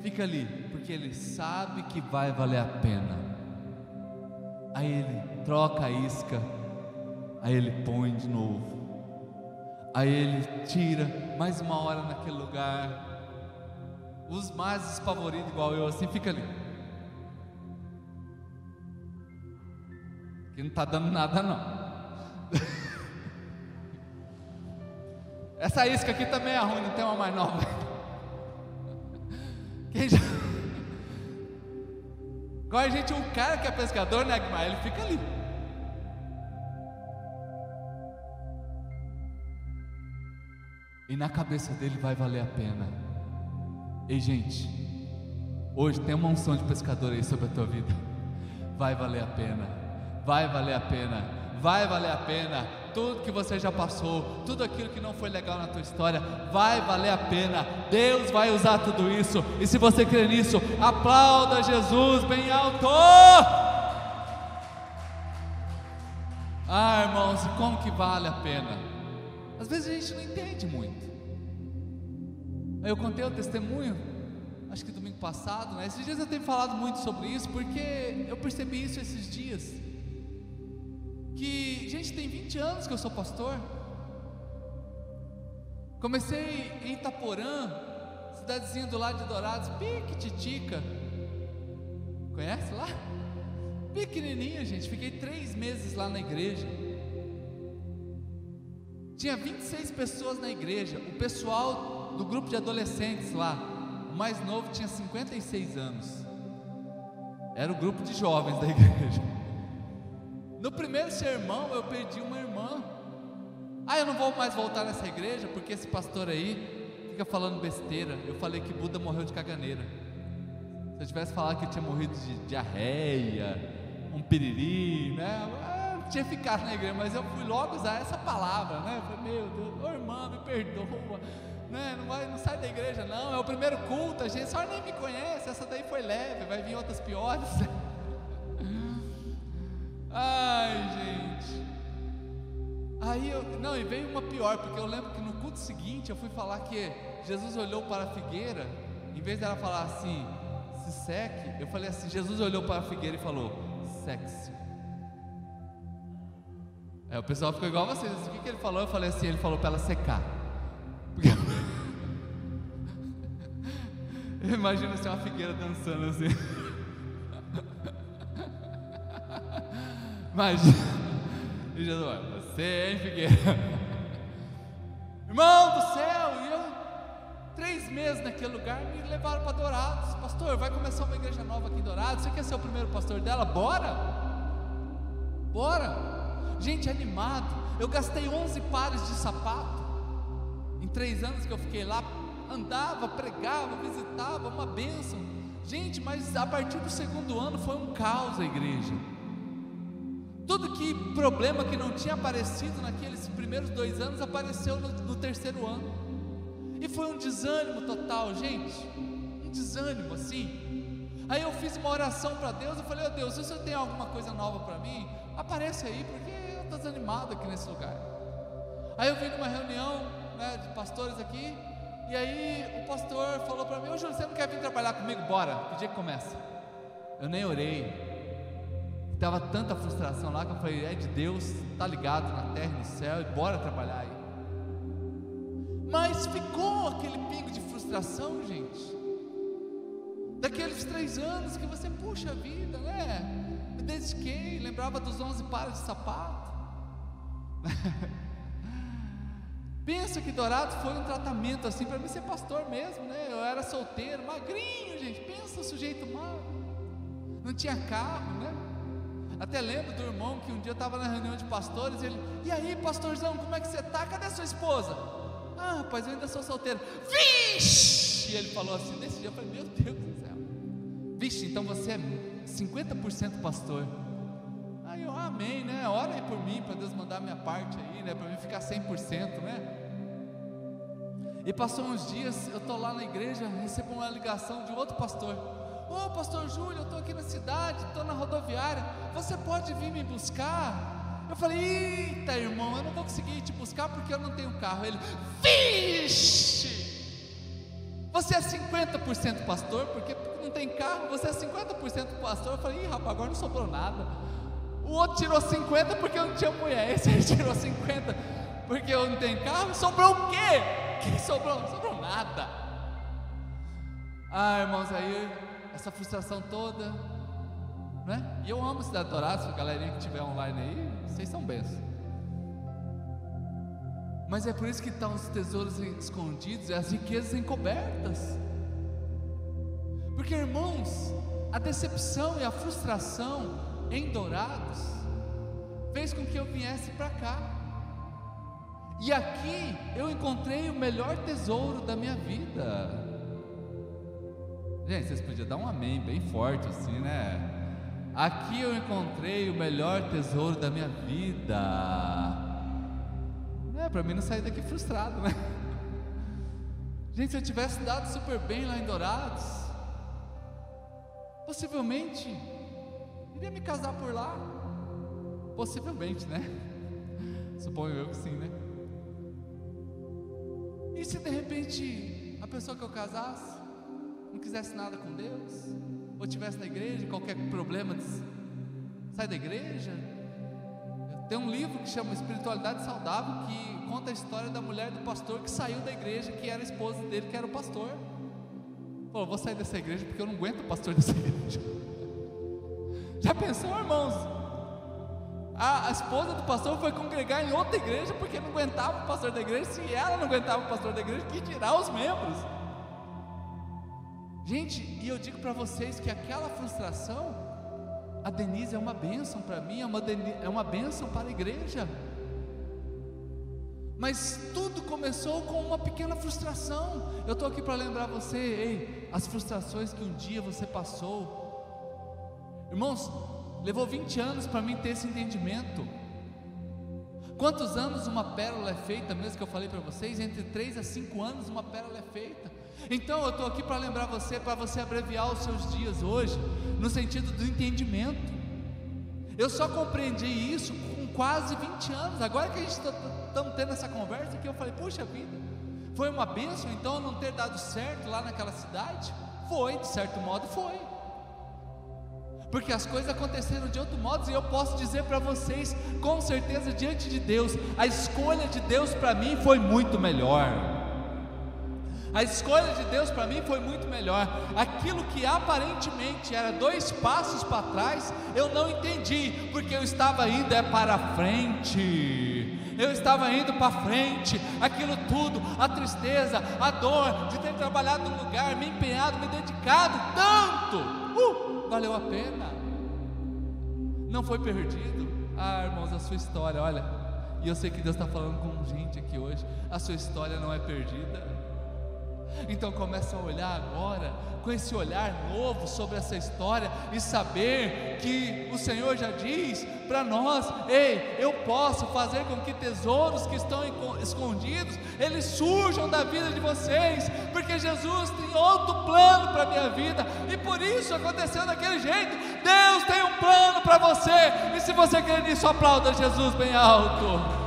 fica ali, porque ele sabe que vai valer a pena. Aí ele troca a isca Aí ele põe de novo. Aí ele tira mais uma hora naquele lugar. Os mais desfavoridos, igual eu, assim, fica ali. Que não está dando nada, não. [LAUGHS] Essa isca aqui também é ruim, não tem uma mais nova. Quem já. Igual a gente, um cara que é pescador, né, Guimar? Ele fica ali. E na cabeça dele vai valer a pena. Ei, gente, hoje tem uma unção de pescador aí sobre a tua vida. Vai valer a pena. Vai valer a pena. Vai valer a pena. Tudo que você já passou, tudo aquilo que não foi legal na tua história, vai valer a pena. Deus vai usar tudo isso. E se você crê nisso, aplauda Jesus bem alto. Ah, irmãos, como que vale a pena? Às vezes a gente não entende muito. Eu contei o testemunho, acho que domingo passado, né? Esses dias eu tenho falado muito sobre isso, porque eu percebi isso esses dias. Que, gente, tem 20 anos que eu sou pastor. Comecei em Itaporã, cidadezinha do lado de Dourados, piquititica. Conhece lá? Pequenininha, gente. Fiquei três meses lá na igreja. Tinha 26 pessoas na igreja. O pessoal do grupo de adolescentes lá, o mais novo tinha 56 anos. Era o grupo de jovens da [LAUGHS] igreja. No primeiro sermão eu perdi uma irmã. Ah, eu não vou mais voltar nessa igreja porque esse pastor aí fica falando besteira. Eu falei que Buda morreu de caganeira. Se eu tivesse falado que ele tinha morrido de diarreia, um piriri, né? tinha ficado na igreja, mas eu fui logo usar essa palavra, né? Eu falei, meu Deus, oh, irmã, me perdoa, né? Não, vai, não sai da igreja, não, é o primeiro culto, a gente só nem me conhece, essa daí foi leve, vai vir outras piores. [LAUGHS] Ai, gente. Aí eu, não, e veio uma pior, porque eu lembro que no culto seguinte eu fui falar que Jesus olhou para a figueira, em vez dela falar assim, se seque, eu falei assim: Jesus olhou para a figueira e falou, sexe. É, o pessoal ficou igual a vocês. O que, que ele falou? Eu falei assim: ele falou para ela secar. Porque... [LAUGHS] Eu imagino assim uma figueira dançando assim. [LAUGHS] Imagina. [LAUGHS] E Jesus, você, hein, Figueira? Irmão do céu, e eu, três meses naquele lugar, me levaram para Dourados. Pastor, vai começar uma igreja nova aqui em Dourados. Você quer ser o primeiro pastor dela? Bora! Bora! Gente, animado. Eu gastei 11 pares de sapato. Em três anos que eu fiquei lá, andava, pregava, visitava, uma bênção. Gente, mas a partir do segundo ano foi um caos a igreja. Tudo que problema que não tinha aparecido naqueles primeiros dois anos apareceu no, no terceiro ano. E foi um desânimo total, gente. Um desânimo assim. Aí eu fiz uma oração para Deus. Eu falei: oh, Deus, se o Senhor tem alguma coisa nova para mim, aparece aí, porque eu estou desanimado aqui nesse lugar. Aí eu vim numa reunião né, de pastores aqui. E aí o pastor falou para mim: Ô Júlio, você não quer vir trabalhar comigo? Bora, que dia que começa? Eu nem orei. Estava tanta frustração lá que eu falei: é de Deus, está ligado na terra e no céu, e bora trabalhar aí. Mas ficou aquele pingo de frustração, gente. Daqueles três anos que você, puxa vida, né? Me dediquei, lembrava dos onze pares de sapato. [LAUGHS] Pensa que Dourado foi um tratamento assim para mim ser pastor mesmo, né? Eu era solteiro, magrinho, gente. Pensa sujeito magro. Não tinha carro, né? Até lembro do irmão que um dia eu estava na reunião de pastores, ele, e aí, pastorzão, como é que você está? Cadê sua esposa? Ah, rapaz, eu ainda sou solteiro. Vixe! E ele falou assim, nesse dia eu falei, meu Deus do céu. Vixe, então você é 50% pastor. Aí eu, amém, né? Ora aí por mim, para Deus mandar a minha parte aí, né? Para mim ficar 100%, né? E passou uns dias, eu estou lá na igreja, recebo uma ligação de outro pastor. Ô oh, pastor Júlio, eu estou aqui na cidade, estou na rodoviária, você pode vir me buscar? Eu falei, eita irmão, eu não vou conseguir te buscar porque eu não tenho carro. Ele, vixe! Você é 50% pastor, porque não tem carro, você é 50% pastor. Eu falei, ih rapaz, agora não sobrou nada. O outro tirou 50 porque eu não tinha mulher, esse aí [LAUGHS] tirou 50 porque eu não tenho carro. Sobrou o quê? Que sobrou? Sobrou nada. Ah, irmãos, aí essa frustração toda, né? E eu amo Cidade Dourada, a galerinha que estiver online aí, vocês são bênçãos. Mas é por isso que estão os tesouros escondidos e as riquezas encobertas. Porque, irmãos, a decepção e a frustração em Dourados fez com que eu viesse para cá. E aqui eu encontrei o melhor tesouro da minha vida. Gente, vocês podiam dar um amém bem forte assim, né? Aqui eu encontrei o melhor tesouro da minha vida. É, para mim não sair daqui frustrado, né? [LAUGHS] Gente, se eu tivesse dado super bem lá em Dourados, possivelmente iria me casar por lá. Possivelmente, né? [LAUGHS] Suponho eu que sim, né? E se de repente a pessoa que eu casasse não quisesse nada com Deus, ou tivesse na igreja, qualquer problema, sai da igreja. Tem um livro que chama Espiritualidade Saudável, que conta a história da mulher do pastor que saiu da igreja, que era a esposa dele, que era o pastor. Falou: Vou sair dessa igreja porque eu não aguento o pastor dessa [LAUGHS] igreja. Já pensou, irmãos? A, a, esposa do pastor foi congregar em outra igreja porque não aguentava o pastor da igreja. Se ela não aguentava o pastor da igreja, que tirar os membros. Gente, e eu digo para vocês que aquela frustração, a Denise é uma bênção para mim, é uma, é uma bênção para a igreja. Mas tudo começou com uma pequena frustração. Eu estou aqui para lembrar você, ei, as frustrações que um dia você passou. Irmãos, levou 20 anos para mim ter esse entendimento. Quantos anos uma pérola é feita, mesmo que eu falei para vocês? Entre 3 a 5 anos uma pérola é feita. Então eu estou aqui para lembrar você, para você abreviar os seus dias hoje, no sentido do entendimento. Eu só compreendi isso com quase 20 anos. Agora que a gente está tendo essa conversa aqui, eu falei, puxa vida, foi uma bênção então não ter dado certo lá naquela cidade? Foi, de certo modo foi. Porque as coisas aconteceram de outro modo, e eu posso dizer para vocês, com certeza, diante de Deus, a escolha de Deus para mim foi muito melhor. A escolha de Deus para mim foi muito melhor. Aquilo que aparentemente era dois passos para trás, eu não entendi, porque eu estava indo é para frente. Eu estava indo para frente, aquilo tudo, a tristeza, a dor de ter trabalhado no lugar, me empenhado, me dedicado tanto, uh, valeu a pena. Não foi perdido. Ah, irmãos, a sua história, olha, e eu sei que Deus está falando com gente aqui hoje, a sua história não é perdida. Então começa a olhar agora com esse olhar novo sobre essa história e saber que o Senhor já diz para nós: ei, eu posso fazer com que tesouros que estão escondidos eles surjam da vida de vocês, porque Jesus tem outro plano para a minha vida e por isso aconteceu daquele jeito. Deus tem um plano para você, e se você quer nisso, aplauda Jesus bem alto.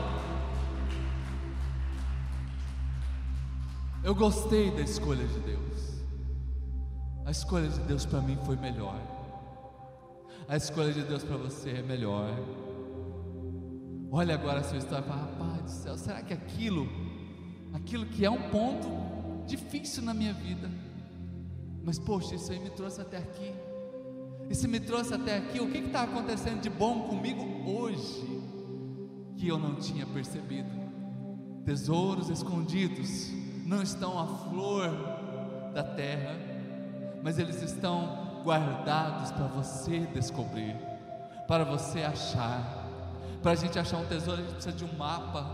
Eu gostei da escolha de Deus. A escolha de Deus para mim foi melhor. A escolha de Deus para você é melhor. Olha agora a sua história e fala, rapaz do céu, será que aquilo, aquilo que é um ponto difícil na minha vida, mas poxa, isso aí me trouxe até aqui. Se me trouxe até aqui, o que está acontecendo de bom comigo hoje que eu não tinha percebido? Tesouros escondidos não estão à flor da terra, mas eles estão guardados para você descobrir, para você achar. Para a gente achar um tesouro, a gente precisa de um mapa.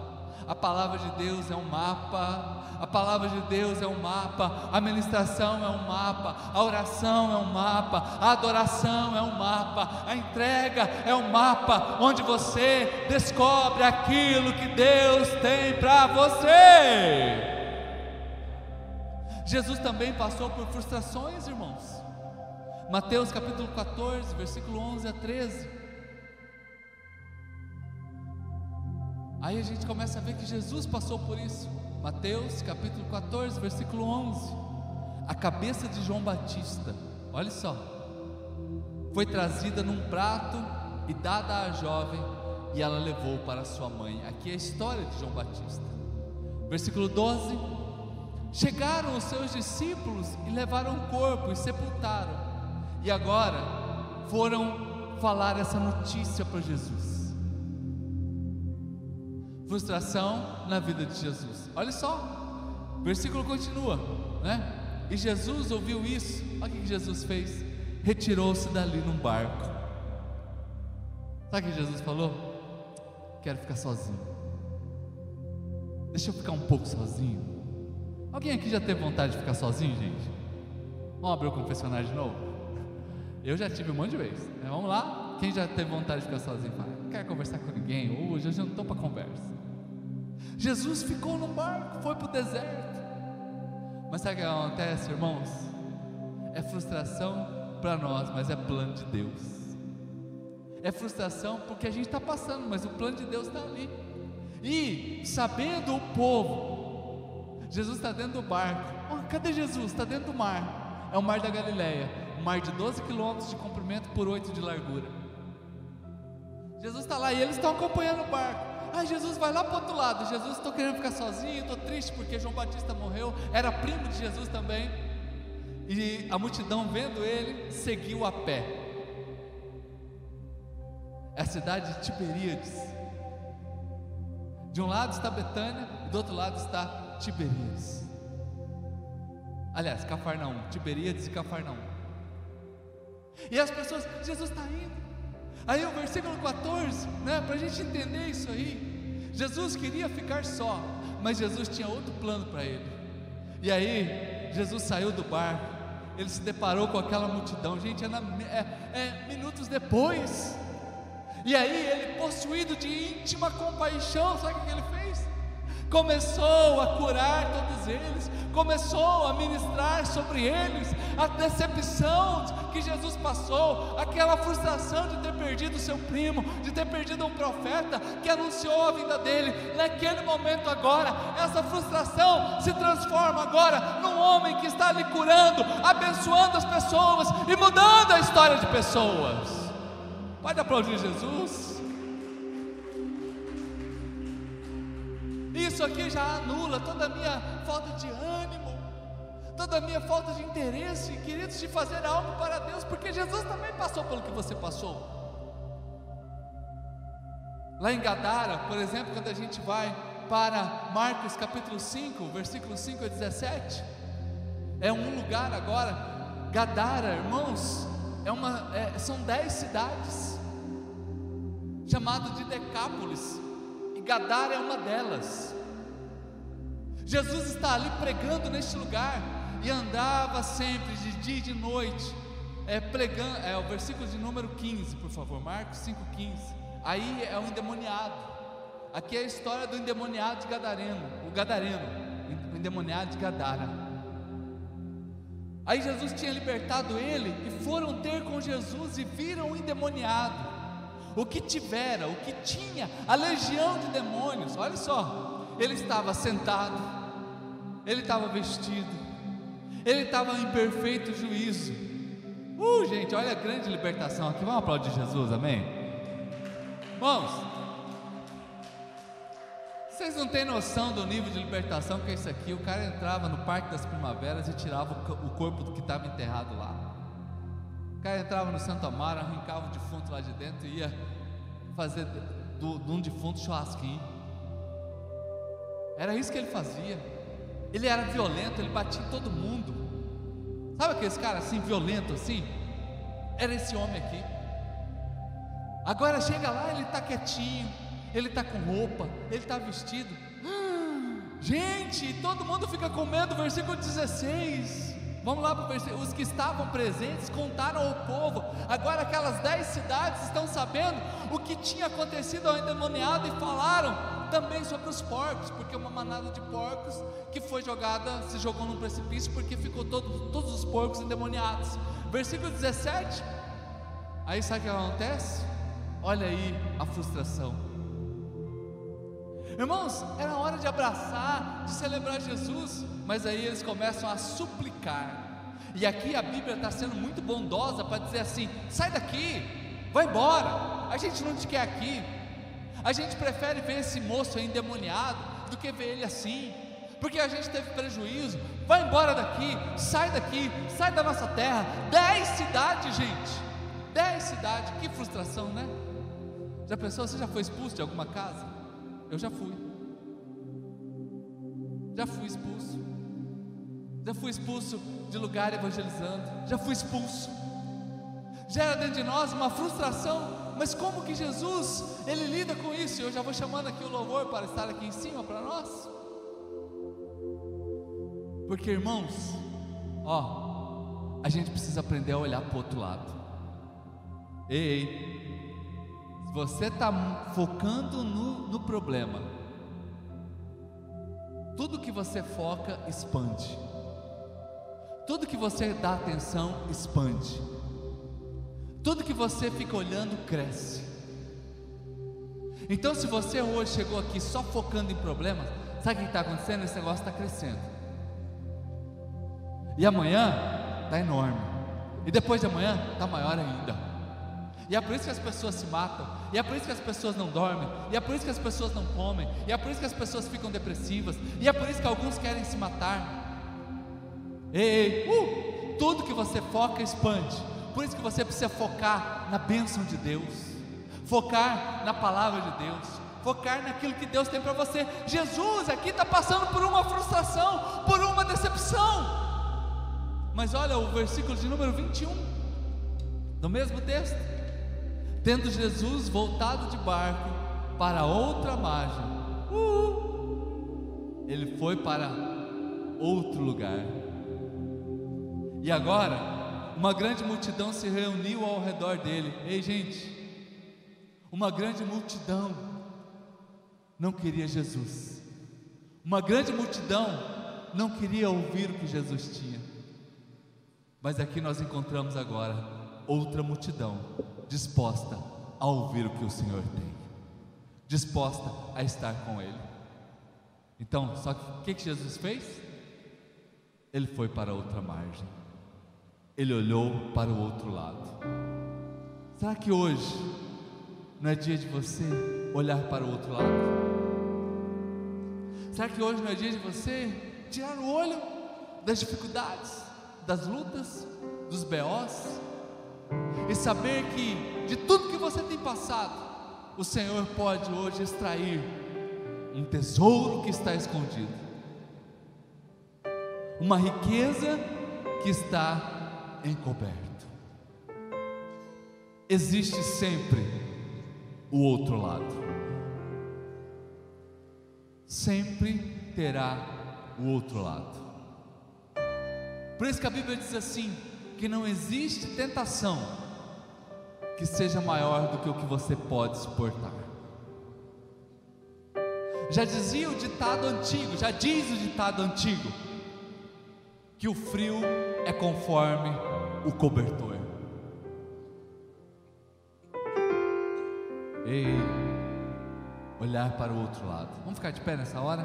A palavra de Deus é um mapa. A palavra de Deus é um mapa, a ministração é um mapa, a oração é um mapa, a adoração é um mapa, a entrega é um mapa onde você descobre aquilo que Deus tem para você. Jesus também passou por frustrações, irmãos. Mateus capítulo 14, versículo 11 a 13. Aí a gente começa a ver que Jesus passou por isso. Mateus capítulo 14, versículo 11. A cabeça de João Batista, olha só, foi trazida num prato e dada à jovem, e ela levou para sua mãe. Aqui é a história de João Batista. Versículo 12 Chegaram os seus discípulos e levaram o corpo e sepultaram. E agora foram falar essa notícia para Jesus. Frustração na vida de Jesus. Olha só, o versículo continua, né? E Jesus ouviu isso. Olha o que Jesus fez. Retirou-se dali num barco. Sabe o que Jesus falou? Quero ficar sozinho. Deixa eu ficar um pouco sozinho. Alguém aqui já teve vontade de ficar sozinho, gente? Vamos abrir o confessionário de novo? Eu já tive um monte de vezes. Né? Vamos lá? Quem já teve vontade de ficar sozinho? Fala, não quero conversar com ninguém hoje, hoje eu não estou para conversa. Jesus ficou no barco, foi para o deserto. Mas sabe o que acontece, irmãos? É frustração para nós, mas é plano de Deus. É frustração porque a gente está passando, mas o plano de Deus está ali. E sabendo o povo Jesus está dentro do barco. Oh, cadê Jesus? Está dentro do mar. É o mar da Galileia. Um mar de 12 quilômetros de comprimento por 8 de largura. Jesus está lá e eles estão acompanhando o barco. Ah, Jesus vai lá para o outro lado. Jesus, estou querendo ficar sozinho, estou triste porque João Batista morreu. Era primo de Jesus também. E a multidão, vendo ele, seguiu a pé. É a cidade de Tiberíades. De um lado está Betânia, do outro lado está Tiberíades. Aliás, Cafarnaum, Tiberíades e Cafarnaum. E as pessoas, Jesus está indo. Aí o versículo 14, né, para a gente entender isso aí. Jesus queria ficar só, mas Jesus tinha outro plano para ele. E aí, Jesus saiu do barco, ele se deparou com aquela multidão, gente, é, na, é, é minutos depois. E aí, ele, possuído de íntima compaixão, sabe o que ele fez? Começou a curar todos eles, começou a ministrar sobre eles a decepção que Jesus passou, aquela frustração de ter perdido seu primo, de ter perdido um profeta que anunciou a vida dele. Naquele momento agora, essa frustração se transforma agora num homem que está ali curando, abençoando as pessoas e mudando a história de pessoas. Pode aplaudir Jesus? Isso aqui já anula toda a minha falta de ânimo. toda a minha falta de interesse, queridos, de fazer algo para Deus, porque Jesus também passou pelo que você passou. Lá em Gadara, por exemplo, quando a gente vai para Marcos capítulo 5, versículo 5 a 17, é um lugar agora, Gadara, irmãos, é uma, é, são dez cidades, chamado de Decápolis, e Gadara é uma delas. Jesus está ali pregando neste lugar e andava sempre de dia e de noite, é, pregando, é o versículo de número 15, por favor, Marcos 5,15. Aí é o endemoniado. Aqui é a história do endemoniado de Gadareno, o Gadareno, o endemoniado de Gadara. Aí Jesus tinha libertado ele e foram ter com Jesus e viram o endemoniado. O que tivera, o que tinha, a legião de demônios. Olha só, ele estava sentado, ele estava vestido, ele estava em perfeito juízo. Uh, gente, olha a grande libertação aqui. Vamos aplaudir Jesus, amém? Irmãos, vocês não têm noção do nível de libertação que é isso aqui. O cara entrava no Parque das Primaveras e tirava o corpo que estava enterrado lá. O cara entrava no Santo Amaro, arrancava o defunto lá de dentro e ia fazer de um defunto churrasquinho. Era isso que ele fazia. Ele era violento, ele batia em todo mundo. Sabe aqueles caras assim, violento assim? Era esse homem aqui. Agora chega lá, ele está quietinho, ele está com roupa, ele está vestido. [GASPS] gente, todo mundo fica com medo, versículo 16. Vamos lá para o versículo. Os que estavam presentes contaram ao povo. Agora aquelas dez cidades estão sabendo o que tinha acontecido ao endemoniado e falaram também sobre os porcos, porque uma manada de porcos que foi jogada, se jogou num precipício porque ficou todo, todos os porcos endemoniados. Versículo 17. Aí sabe o que acontece? Olha aí a frustração. Irmãos, era hora de abraçar, de celebrar Jesus, mas aí eles começam a suplicar. E aqui a Bíblia está sendo muito bondosa para dizer assim: sai daqui, vai embora, a gente não te quer aqui. A gente prefere ver esse moço endemoniado do que ver ele assim, porque a gente teve prejuízo. Vai embora daqui, sai daqui, sai da nossa terra. Dez cidades, gente, dez cidades, que frustração, né? Já pensou? Você já foi expulso de alguma casa? Eu já fui. Já fui expulso. Já fui expulso de lugar evangelizando. Já fui expulso. Gera dentro de nós uma frustração. Mas como que Jesus ele lida com isso? Eu já vou chamando aqui o louvor para estar aqui em cima para nós. Porque irmãos, ó, a gente precisa aprender a olhar para o outro lado. Ei, ei, você está focando no, no problema, tudo que você foca expande, tudo que você dá atenção expande, tudo que você fica olhando cresce. Então, se você hoje chegou aqui só focando em problemas, sabe o que está acontecendo? Esse negócio está crescendo, e amanhã está enorme, e depois de amanhã está maior ainda. E é por isso que as pessoas se matam, e é por isso que as pessoas não dormem, e é por isso que as pessoas não comem, e é por isso que as pessoas ficam depressivas, e é por isso que alguns querem se matar. Ei, ei uh, tudo que você foca expande. Por isso que você precisa focar na bênção de Deus, focar na palavra de Deus, focar naquilo que Deus tem para você. Jesus aqui está passando por uma frustração, por uma decepção. Mas olha o versículo de número 21, do mesmo texto. Tendo Jesus voltado de barco para outra margem, uh, ele foi para outro lugar. E agora, uma grande multidão se reuniu ao redor dele. Ei, gente, uma grande multidão não queria Jesus. Uma grande multidão não queria ouvir o que Jesus tinha. Mas aqui nós encontramos agora outra multidão disposta a ouvir o que o Senhor tem, disposta a estar com Ele. Então, só que o que, Jesus fez? Ele foi para outra margem, ele olhou para o outro lado. Será que hoje não é dia de você olhar para o outro lado? Será que hoje não é dia de você tirar o olho das dificuldades, das lutas, dos BOs, e saber que de tudo que você tem passado, o Senhor pode hoje extrair um tesouro que está escondido, uma riqueza que está encoberto. Existe sempre o outro lado. Sempre terá o outro lado. Por isso que a Bíblia diz assim: que não existe tentação que seja maior do que o que você pode suportar. Já dizia o ditado antigo, já diz o ditado antigo, que o frio é conforme o cobertor. Ei, olhar para o outro lado. Vamos ficar de pé nessa hora?